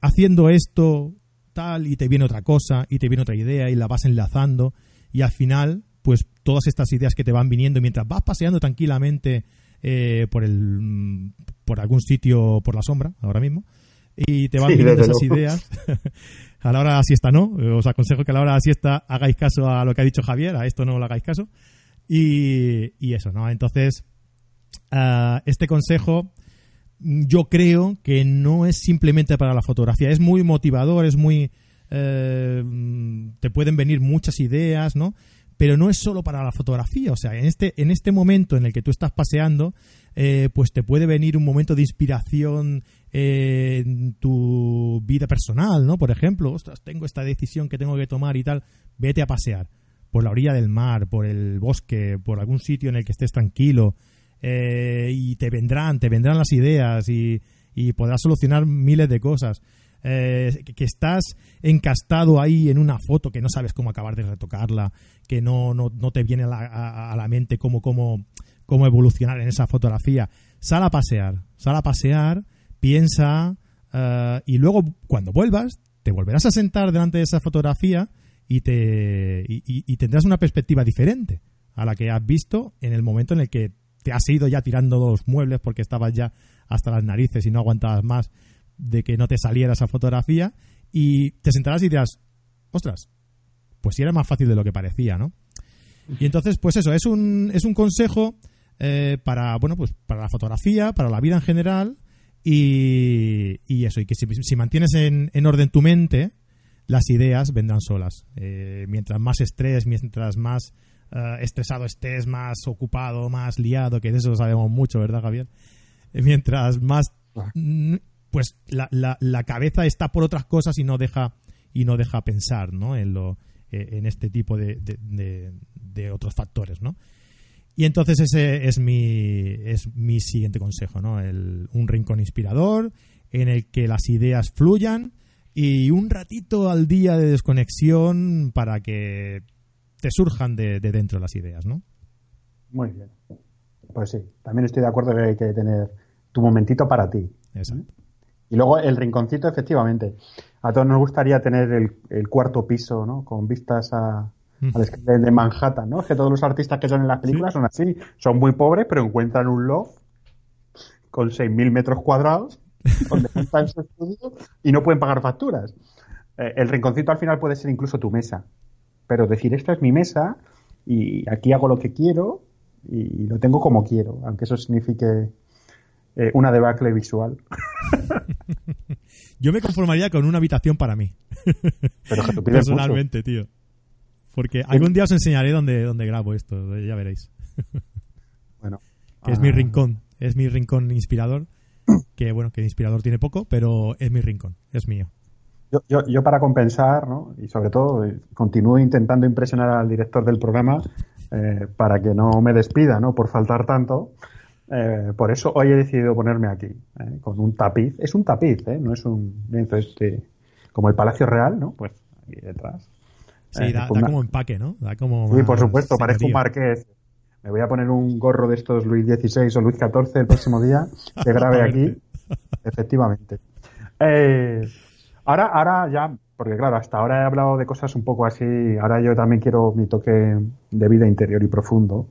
[SPEAKER 2] haciendo esto tal y te viene otra cosa y te viene otra idea y la vas enlazando y al final, pues todas estas ideas que te van viniendo mientras vas paseando tranquilamente eh, por el por algún sitio por la sombra ahora mismo y te van viniendo esas ideas a la hora de la siesta no os aconsejo que a la hora de la siesta hagáis caso a lo que ha dicho Javier a esto no lo hagáis caso y, y eso no entonces ah, este consejo yo creo que no es simplemente para la fotografía. Es muy motivador es muy eh, te pueden venir muchas ideas no pero no es solo para la fotografía, o sea, en este, en este momento en el que tú estás paseando, eh, pues te puede venir un momento de inspiración eh, en tu vida personal, ¿no? Por ejemplo, ostras, tengo esta decisión que tengo que tomar y tal, vete a pasear por la orilla del mar, por el bosque, por algún sitio en el que estés tranquilo, eh, y te vendrán, te vendrán las ideas y, podrás solucionar miles de cosas. Eh, que, estás encastado ahí en una foto que no sabes cómo acabar de retocarla, que no, no, no te viene a la, mente cómo, cómo, cómo evolucionar en esa fotografía. Sal a pasear, sal a pasear, piensa eh, y luego cuando vuelvas te volverás a sentar delante de esa fotografía y, te, y tendrás una perspectiva diferente a la que has visto en el momento en el que te has ido ya tirando los muebles porque estabas ya hasta las narices y no aguantabas más de que no te saliera esa fotografía y te sentarás y dirás, ostras, pues sí era más fácil de lo que parecía, ¿no? Y entonces, pues eso, es un, es un consejo eh, para, bueno, pues para la fotografía, para la vida en general y, y eso, y que si, mantienes en, en, orden tu mente, las ideas vendrán solas. Eh, mientras más estrés, mientras más eh, estresado estés, más ocupado, más liado, que de eso sabemos mucho, ¿verdad, Javier? Mientras más, mm, pues la, la, la cabeza está por otras cosas y no deja y no deja pensar, ¿no? En lo, eh, en este tipo de, de, de- de otros factores, ¿no? Y entonces ese es mi, es mi siguiente consejo, ¿no? El- un rincón inspirador en el que las ideas fluyan y un ratito al día de desconexión para que te surjan de, de dentro las ideas, ¿no?
[SPEAKER 3] Muy bien. Pues sí, también estoy de acuerdo que hay que tener tu momentito para ti.
[SPEAKER 2] Exacto.
[SPEAKER 3] Y luego el rinconcito, efectivamente. A todos nos gustaría tener el, el cuarto piso, ¿no? Con vistas a,
[SPEAKER 2] Mm.
[SPEAKER 3] al Skyline de Manhattan, ¿no? Que todos los artistas que son en las películas son así. Son muy pobres, pero encuentran un loft con 6.000 metros cuadrados donde su estudio y no pueden pagar facturas. Eh, el rinconcito al final puede ser incluso tu mesa. Pero decir, esta es mi mesa y aquí hago lo que quiero y lo tengo como quiero, aunque eso signifique eh, una debacle visual.
[SPEAKER 2] Yo me conformaría con una habitación para mí,
[SPEAKER 3] Pero que tú pides mucho.
[SPEAKER 2] personalmente, tío. Porque algún día os enseñaré dónde, dónde grabo esto, ya veréis.
[SPEAKER 3] Bueno,
[SPEAKER 2] Que es mi
[SPEAKER 3] ah,
[SPEAKER 2] rincón, es mi rincón inspirador. Que bueno, que inspirador tiene poco, pero es mi rincón, es mío.
[SPEAKER 3] Yo, yo, yo para compensar, ¿no? y sobre todo eh, continúo intentando impresionar al director del programa eh, para que no me despida, ¿no? Por faltar tanto. Eh, por eso hoy he decidido ponerme aquí, ¿eh? con un tapiz. Es un tapiz, ¿eh? No es un lienzo este, como el Palacio Real, ¿no? Pues aquí detrás.
[SPEAKER 2] Sí, da,
[SPEAKER 3] con
[SPEAKER 2] da
[SPEAKER 3] una-
[SPEAKER 2] como empaque, ¿no? Da como
[SPEAKER 3] Sí, por supuesto, parezco un marqués. Me voy a poner un gorro de estos Luis XVI o Luis XIV el próximo día, que grabe aquí. Efectivamente. Eh, ahora, ahora ya, porque claro, hasta ahora he hablado de cosas un poco así, ahora yo también quiero mi toque de vida interior y profundo.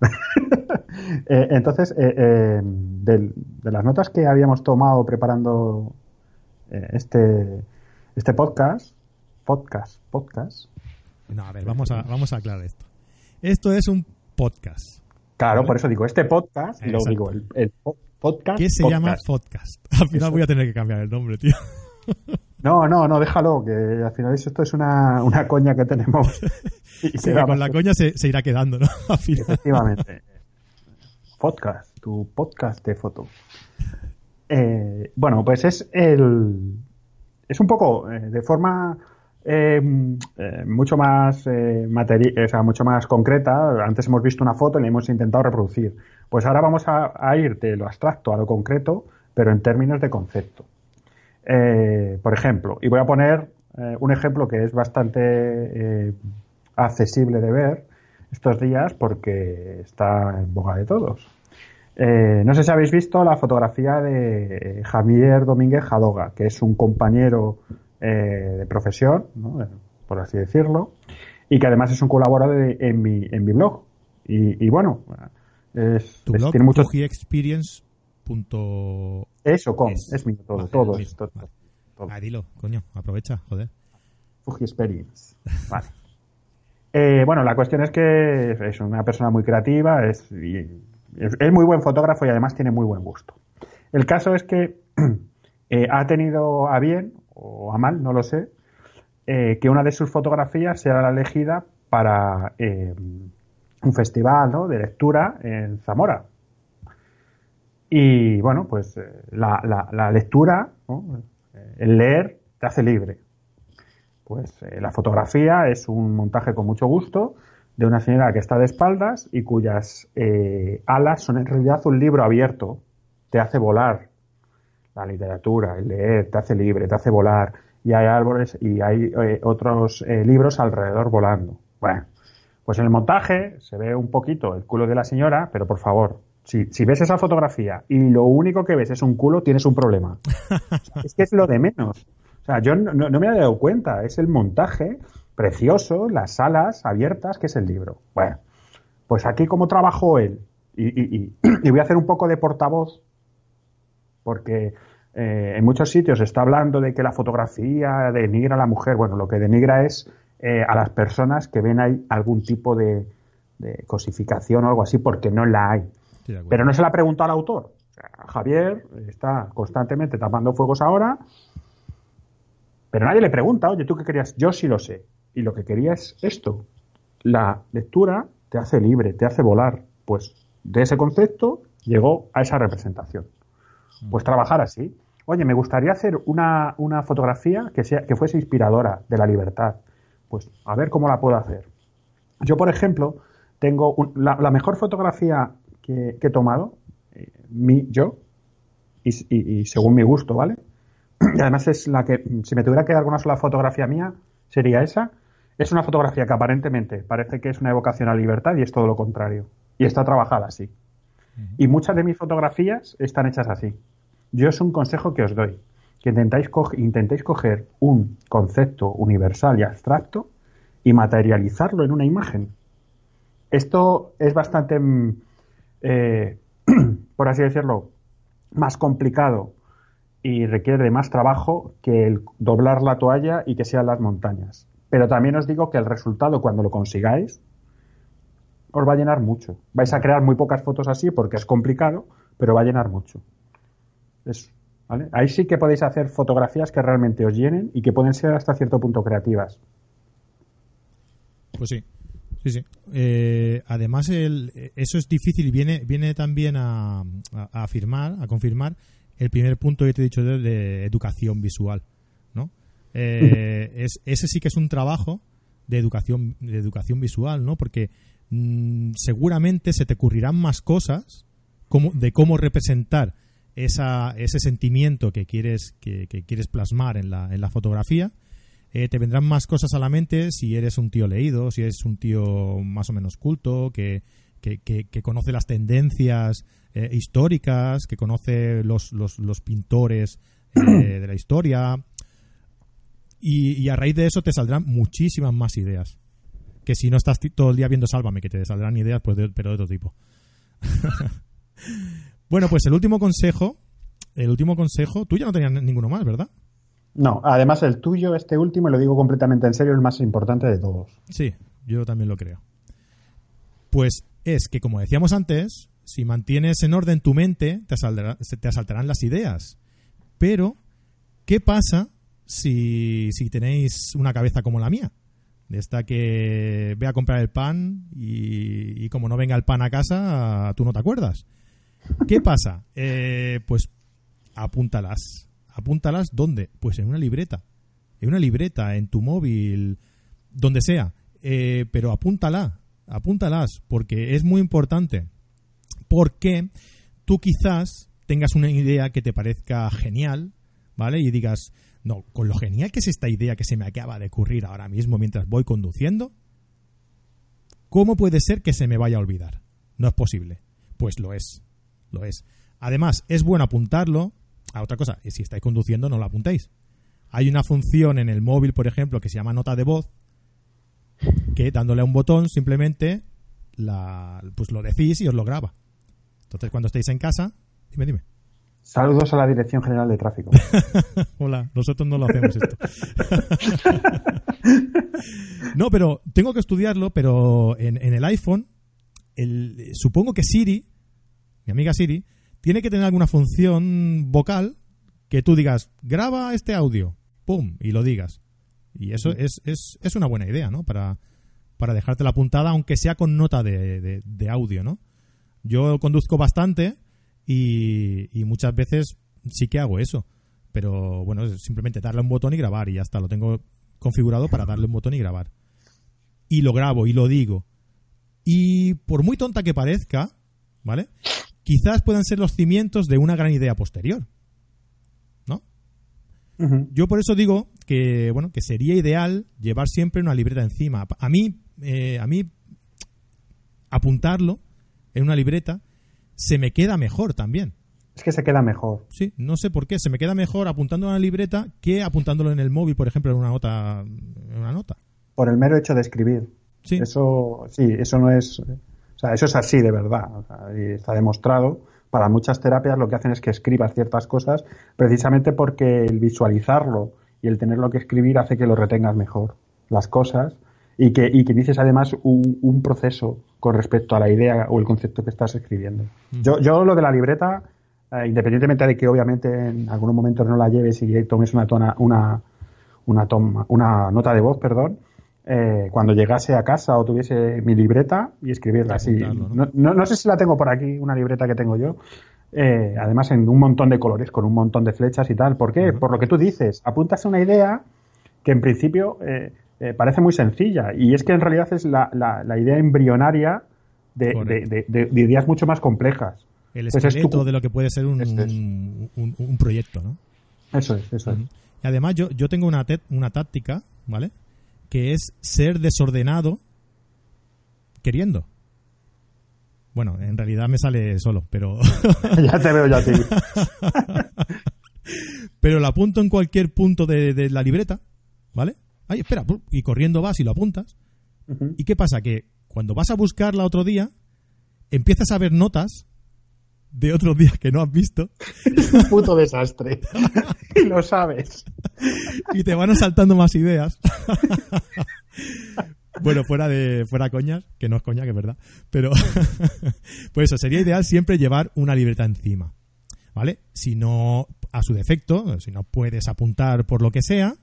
[SPEAKER 3] Eh, entonces, eh, eh, de las notas que habíamos tomado preparando eh, este, este podcast, podcast, podcast,
[SPEAKER 2] No, a ver, vamos a, vamos a aclarar esto. Esto es un podcast.
[SPEAKER 3] Claro,
[SPEAKER 2] Vale.
[SPEAKER 3] por eso digo, este podcast,
[SPEAKER 2] Exacto.
[SPEAKER 3] digo, el, el po- podcast.
[SPEAKER 2] ¿Qué se
[SPEAKER 3] podcast.
[SPEAKER 2] llama podcast? Al final
[SPEAKER 3] Eso.
[SPEAKER 2] voy a tener que cambiar el nombre, tío.
[SPEAKER 3] No, no, no, déjalo, que al final esto es una, una coña que tenemos. Y
[SPEAKER 2] Sí, con la coña se, se irá quedando, ¿no? Al final.
[SPEAKER 3] Efectivamente. Podcast, tu podcast de foto. Eh, bueno, pues es el. Es un poco, eh, de forma eh, eh, mucho más eh, o sea, mucho más concreta. Antes hemos visto una foto y la hemos intentado reproducir. Pues ahora vamos a, a ir de lo abstracto a lo concreto, pero en términos de concepto. Eh, por ejemplo, y voy a poner eh, un ejemplo que es bastante eh, accesible de ver estos días porque está en boga de todos. No sé si habéis visto la fotografía de Javier Domínguez Jadoga, que es un compañero de profesión, ¿no? Por así decirlo, y que además es un colaborador de- en, mi, en mi blog. Y, y bueno, es,
[SPEAKER 2] Tu
[SPEAKER 3] es-
[SPEAKER 2] blog,
[SPEAKER 3] tiene mucho...
[SPEAKER 2] fujiexperience.com.
[SPEAKER 3] Eso, con,
[SPEAKER 2] es.
[SPEAKER 3] es, mío todo,
[SPEAKER 2] Vale,
[SPEAKER 3] todo,
[SPEAKER 2] vale.
[SPEAKER 3] todo.
[SPEAKER 2] Ah, dilo, coño, aprovecha, joder.
[SPEAKER 3] Fuji Experience. Vale. Eh, bueno, la cuestión es que es una persona muy creativa, es, y- es, es muy buen fotógrafo y además tiene muy buen gusto. El caso es que eh, ha tenido a bien, o a mal, no lo sé, eh, que una de sus fotografías sea la elegida para eh, un festival ¿no? de lectura en Zamora. Y bueno, pues eh, la, la- la lectura. Eh, el leer, te hace libre. Pues eh, la fotografía es un montaje con mucho gusto de una señora que está de espaldas y cuyas eh, alas son en realidad un libro abierto. Te hace volar. La literatura, el leer, te hace libre, te hace volar. Y hay árboles y hay otros libros alrededor volando. Bueno, pues en el montaje se ve un poquito el culo de la señora, pero por favor, si, ves esa fotografía y lo único que ves es un culo, tienes un problema. es que es lo de menos. O sea, yo no, no me había dado cuenta. Es el montaje precioso, las salas abiertas, que es el libro. Bueno, pues aquí como trabajó él, y, y- y- y voy a hacer un poco de portavoz, porque eh, en muchos sitios se está hablando de que la fotografía denigra a la mujer. Bueno, lo que denigra es eh, a las personas que ven ahí algún tipo de, de cosificación o algo así, porque no la hay. Pero no se la preguntó al autor. Javier está constantemente tapando fuegos ahora, pero nadie le pregunta, oye, ¿tú qué querías? Yo sí lo sé. Y lo que quería es esto, la lectura te hace libre, te hace volar. Pues de ese concepto llegó a esa representación. Pues trabajar así. Oye, me gustaría hacer una, una fotografía que, sea, que fuese inspiradora de la libertad. Pues a ver cómo la puedo hacer. Yo, por ejemplo, tengo la, mejor fotografía que, he tomado, eh, mi, yo, y, según mi gusto, ¿vale? Y además es la que, si me tuviera que dar alguna sola fotografía mía, sería esa. Es una fotografía que aparentemente parece que es una evocación a libertad y es todo lo contrario. Y está trabajada así. Y muchas de mis fotografías están hechas así. Yo es un consejo que os doy, que intentáis intentéis coger un concepto universal y abstracto y materializarlo en una imagen. Esto es bastante, mm, eh, por así decirlo, más complicado y requiere de más trabajo que el doblar la toalla y que sean las montañas. Pero también os digo que el resultado cuando lo consigáis os va a llenar mucho. Vais a crear muy pocas fotos así porque es complicado, pero va a llenar mucho. Ahí sí que podéis hacer fotografías que realmente os llenen y que pueden ser hasta cierto punto creativas.
[SPEAKER 2] Pues sí, sí, sí. Eh, además, el, eso es difícil y viene, viene también a, afirmar, a confirmar el primer punto que te he dicho de, educación visual, ¿no? Eh, es, ese sí que es un trabajo de educación, de educación visual, ¿no? Porque mm, seguramente se te ocurrirán más cosas como, de cómo representar esa, ese sentimiento que quieres, que, quieres plasmar en la, en la fotografía. Eh, te vendrán más cosas a la mente si eres un tío leído, si eres un tío más o menos culto, que, que, conoce las tendencias eh, históricas, que conoce los, los, los pintores eh, de la historia. Y, a raíz de eso te saldrán muchísimas más ideas. Que si no estás todo el día viendo Sálvame, que te saldrán ideas, pues pero de otro tipo. Bueno, pues el último consejo, el último consejo, tú ya no tenías ninguno más, ¿verdad?
[SPEAKER 3] No, además el tuyo, este último, lo digo completamente en serio, es el más importante de todos.
[SPEAKER 2] Sí, yo también lo creo. Pues es que, como decíamos antes, si mantienes en orden tu mente, te, te asaltarán las ideas. Pero, ¿qué pasa si, si tenéis una cabeza como la mía? De esta que ve a comprar el pan y, y como no venga el pan a casa, tú no te acuerdas. ¿Qué pasa? Eh, pues apúntalas. ¿Apúntalas dónde? Pues en una libreta. En una libreta, en tu móvil, donde sea. Eh, pero apúntala, apúntalas, porque es muy importante. Porque tú quizás tengas una idea que te parezca genial, ¿vale? Y digas, no, con lo genial que es esta idea que se me acaba de ocurrir ahora mismo mientras voy conduciendo, ¿cómo puede ser que se me vaya a olvidar? No es posible. Pues lo es lo es. Además, es bueno apuntarlo a otra cosa. Y si estáis conduciendo, no lo apuntéis. Hay una función en el móvil, por ejemplo, que se llama nota de voz, que dándole a un botón simplemente la, pues lo decís y os lo graba. Entonces, cuando estéis en casa, dime, dime.
[SPEAKER 3] Saludos a la Dirección General de Tráfico.
[SPEAKER 2] Hola, nosotros no lo hacemos esto. no, pero tengo que estudiarlo, pero en, el iPhone, el, supongo que Siri mi amiga Siri, tiene que tener alguna función vocal que tú digas, graba este audio, pum, y lo digas. Y eso es, es, es una buena idea, ¿no? Para, para dejarte la puntada, aunque sea con nota de, de, audio, ¿no? Yo conduzco bastante y, y, muchas veces sí que hago eso. Pero bueno, es simplemente darle un botón y grabar y ya está. Lo tengo configurado para darle un botón y grabar. Y lo grabo y lo digo. Y por muy tonta que parezca, ¿vale? Quizás puedan ser los cimientos de una gran idea posterior. ¿No? Yo por eso digo que, bueno, que sería ideal llevar siempre una libreta encima. A mí, eh, a mí, apuntarlo en una libreta se me queda mejor también.
[SPEAKER 3] Es que se queda mejor.
[SPEAKER 2] Sí, no sé por qué. Se me queda mejor apuntando en una libreta que apuntándolo en el móvil, por ejemplo, en una nota. En una nota.
[SPEAKER 3] Por el mero hecho de escribir. Sí. Eso, sí, eso no es o sea, eso es así de verdad. y está demostrado. Para muchas terapias lo que hacen es que escribas ciertas cosas precisamente porque el visualizarlo y el tenerlo que escribir hace que lo retengas mejor, las cosas, y que, y que dices además un, proceso con respecto a la idea o el concepto que estás escribiendo. Mm. Yo, yo lo de la libreta, eh, independientemente de que obviamente en algunos momentos no la lleves y tomes una, tona, una, una, toma, una nota de voz, perdón, eh, cuando llegase a casa o tuviese mi libreta y escribirla así.
[SPEAKER 2] Apuntarlo,
[SPEAKER 3] ¿no? No, sé si la tengo por aquí, una libreta que tengo yo. eh, además en un montón de colores, con un montón de flechas y tal. ¿Por qué? Por lo que tú dices, apuntas a una idea que en principio eh, eh, parece muy sencilla y es que en realidad es la, la- la idea embrionaria de, de-
[SPEAKER 2] Correcto.
[SPEAKER 3] de- de- de ideas mucho más complejas.
[SPEAKER 2] El
[SPEAKER 3] Pues es tu-
[SPEAKER 2] esqueleto de lo que puede ser un,
[SPEAKER 3] Este es.
[SPEAKER 2] un, un- un proyecto, ¿no?
[SPEAKER 3] Eso es, eso es.
[SPEAKER 2] Y además yo, yo tengo una, una táctica, ¿vale? Que es ser desordenado queriendo. Bueno, en realidad me sale solo, pero,
[SPEAKER 3] ya te veo ya a ti.
[SPEAKER 2] pero lo apunto en cualquier punto de, de la libreta, ¿vale? Ay, espera, y corriendo vas y lo apuntas. ¿Y qué pasa? Que cuando vas a buscarla otro día, empiezas a ver notas de otros días que no has visto
[SPEAKER 3] un puto desastre. y lo sabes.
[SPEAKER 2] y te van saltando más ideas. bueno, fuera de fuera coñas, que no es coña, que es verdad, pero pues eso sería ideal siempre llevar una libreta encima. ¿Vale? Si no a su defecto, si no puedes apuntar por lo que sea,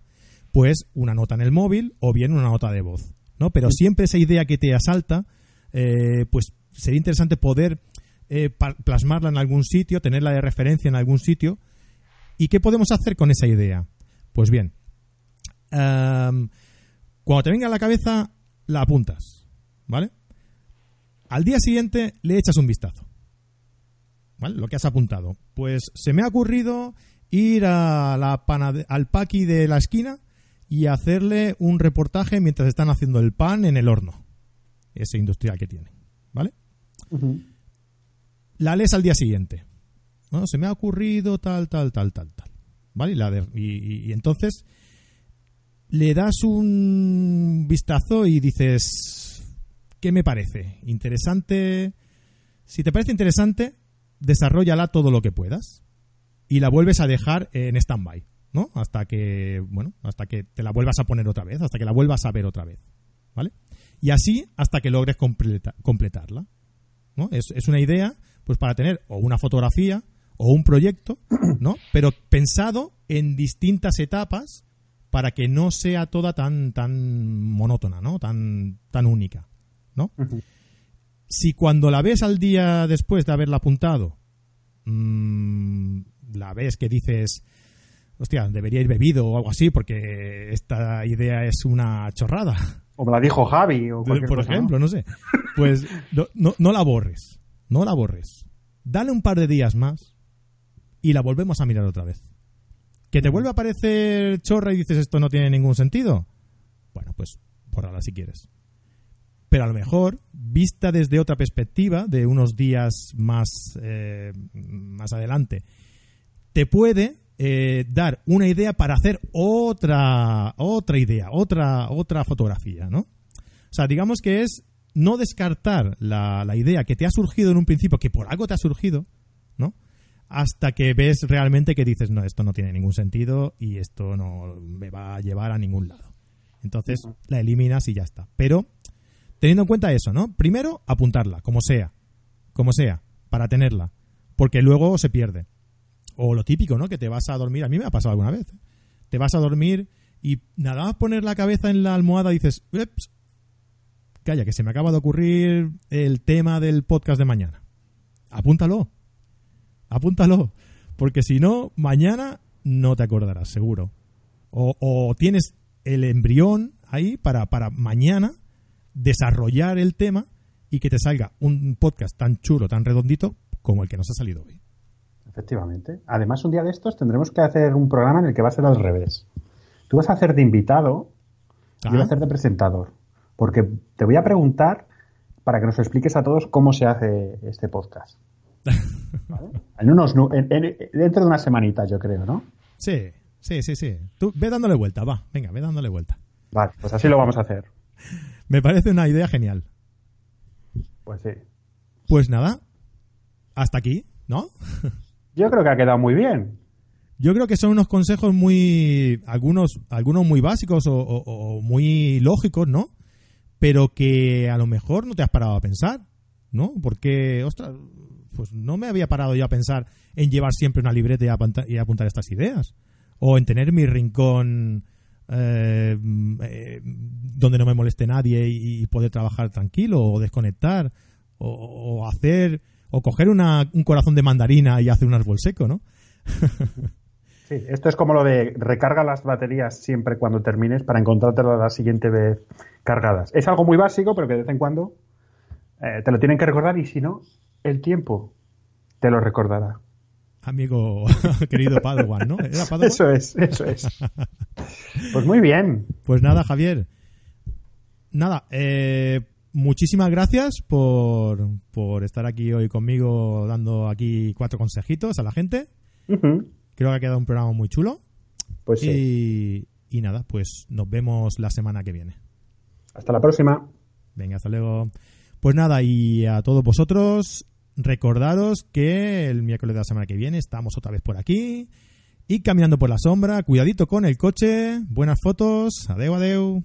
[SPEAKER 2] pues una nota en el móvil o bien una nota de voz, ¿no? Pero siempre esa idea que te asalta, eh, pues sería interesante poder eh, plasmarla en algún sitio, tenerla de referencia en algún sitio. ¿Y qué podemos hacer con esa idea? Pues bien, am, cuando te venga a la cabeza, la apuntas, ¿vale? Al día siguiente le echas un vistazo, ¿vale? Lo que has apuntado. Pues se me ha ocurrido ir al paqui de la esquina y hacerle un reportaje mientras están haciendo el pan en el horno, ese industrial que tienen, ¿vale? La lees al día siguiente. ¿no? Se me ha ocurrido tal, tal, tal, tal, tal. ¿Vale? Y, la de- y- entonces le das un vistazo y dices, ¿qué me parece? ¿Interesante? Si te parece interesante, desarrollala todo lo que puedas y la vuelves a dejar en stand-by, ¿no? Hasta que, bueno, hasta que te la vuelvas a poner otra vez, hasta que la vuelvas a ver otra vez, ¿vale? Y así hasta que logres completa- completarla. ¿no? Es, es una idea pues para tener o una fotografía o un proyecto, ¿no? Pero pensado en distintas etapas para que no sea toda tan tan monótona, ¿no? Tan tan única, ¿no? Si cuando la ves al día después de haberla apuntado, mm, la ves que dices, hostia, debería ir bebido o algo así porque esta idea es una chorrada,
[SPEAKER 3] O me la dijo Javi o cualquier
[SPEAKER 2] por
[SPEAKER 3] cosa, ¿no?
[SPEAKER 2] ejemplo, ¿no? sé. Pues no, no la borres, no la borres. Dale un par de días más y la volvemos a mirar otra vez. ¿Que te vuelve a aparecer chorra y dices esto no tiene ningún sentido? Bueno, pues bórrala si quieres. Pero a lo mejor, vista desde otra perspectiva, de unos días más, eh, más adelante, te puede eh, dar una idea para hacer otra, otra idea, otra, otra fotografía, ¿no? O sea, digamos que es no descartar la, la idea que te ha surgido en un principio, que por algo te ha surgido, ¿no? Hasta que ves realmente que dices, no, esto no tiene ningún sentido y esto no me va a llevar a ningún lado. Entonces la eliminas y ya está. Pero teniendo en cuenta eso, ¿no? Primero, apuntarla, como sea, como sea, para tenerla, porque luego se pierde. O lo típico, ¿no? Que te vas a dormir, a mí me ha pasado alguna vez. ¿eh? Te vas a dormir y nada más poner la cabeza en la almohada dices, "Ups, calla, que se me acaba de ocurrir el tema del podcast de mañana. Apúntalo, apúntalo, porque si no, mañana no te acordarás, seguro. O, o tienes el embrión ahí para, para mañana desarrollar el tema y que te salga un podcast tan chulo, tan redondito como el que nos ha salido hoy.
[SPEAKER 3] Efectivamente. Además, un día de estos tendremos que hacer un programa en el que va a ser al revés. Tú vas a hacer de invitado y yo voy a
[SPEAKER 2] Ah.
[SPEAKER 3] hacer de presentador. Porque te voy a preguntar para que nos expliques a todos cómo se hace este podcast. ¿Vale? En unos, nu- en- en- dentro de una semanita, yo creo, ¿no?
[SPEAKER 2] Sí, sí, sí, sí. Tú ve dándole vuelta, va, venga, ve dándole vuelta.
[SPEAKER 3] Vale, pues así lo vamos a hacer.
[SPEAKER 2] Me parece una idea genial.
[SPEAKER 3] Pues sí.
[SPEAKER 2] Pues nada, hasta aquí, ¿no?
[SPEAKER 3] Yo creo que ha quedado muy bien.
[SPEAKER 2] Yo creo que son unos consejos muy. algunos, algunos muy básicos o, o- o muy lógicos, ¿no? Pero que a lo mejor no te has parado a pensar, ¿no? Porque, ostras, pues no me había parado yo a pensar en llevar siempre una libreta y, apanta- y apuntar estas ideas. O en tener mi rincón eh, eh, donde no me moleste nadie y, y poder trabajar tranquilo o desconectar o, o hacer o coger una, un corazón de mandarina y hacer un árbol seco, ¿no?
[SPEAKER 3] Sí, esto es como lo de recarga las baterías siempre cuando termines para encontrártelas la siguiente vez cargadas. Es algo muy básico, pero que de vez en cuando eh, te lo tienen que recordar y si no, el tiempo te lo recordará.
[SPEAKER 2] Amigo querido Padawan, ¿no? ¿Era Padawan?
[SPEAKER 3] Eso es, eso es. Pues muy bien.
[SPEAKER 2] Pues nada, Javier. Nada, eh, muchísimas gracias por, por estar aquí hoy conmigo dando aquí cuatro consejitos a la gente. Creo que ha quedado un programa muy chulo.
[SPEAKER 3] Pues sí.
[SPEAKER 2] Y, y nada, pues nos vemos la semana que viene.
[SPEAKER 3] Hasta la próxima.
[SPEAKER 2] Venga, hasta luego. Pues nada, y a todos vosotros, recordaros que el miércoles de la semana que viene estamos otra vez por aquí. Y caminando por la sombra, cuidadito con el coche, buenas fotos, adeu, adeu.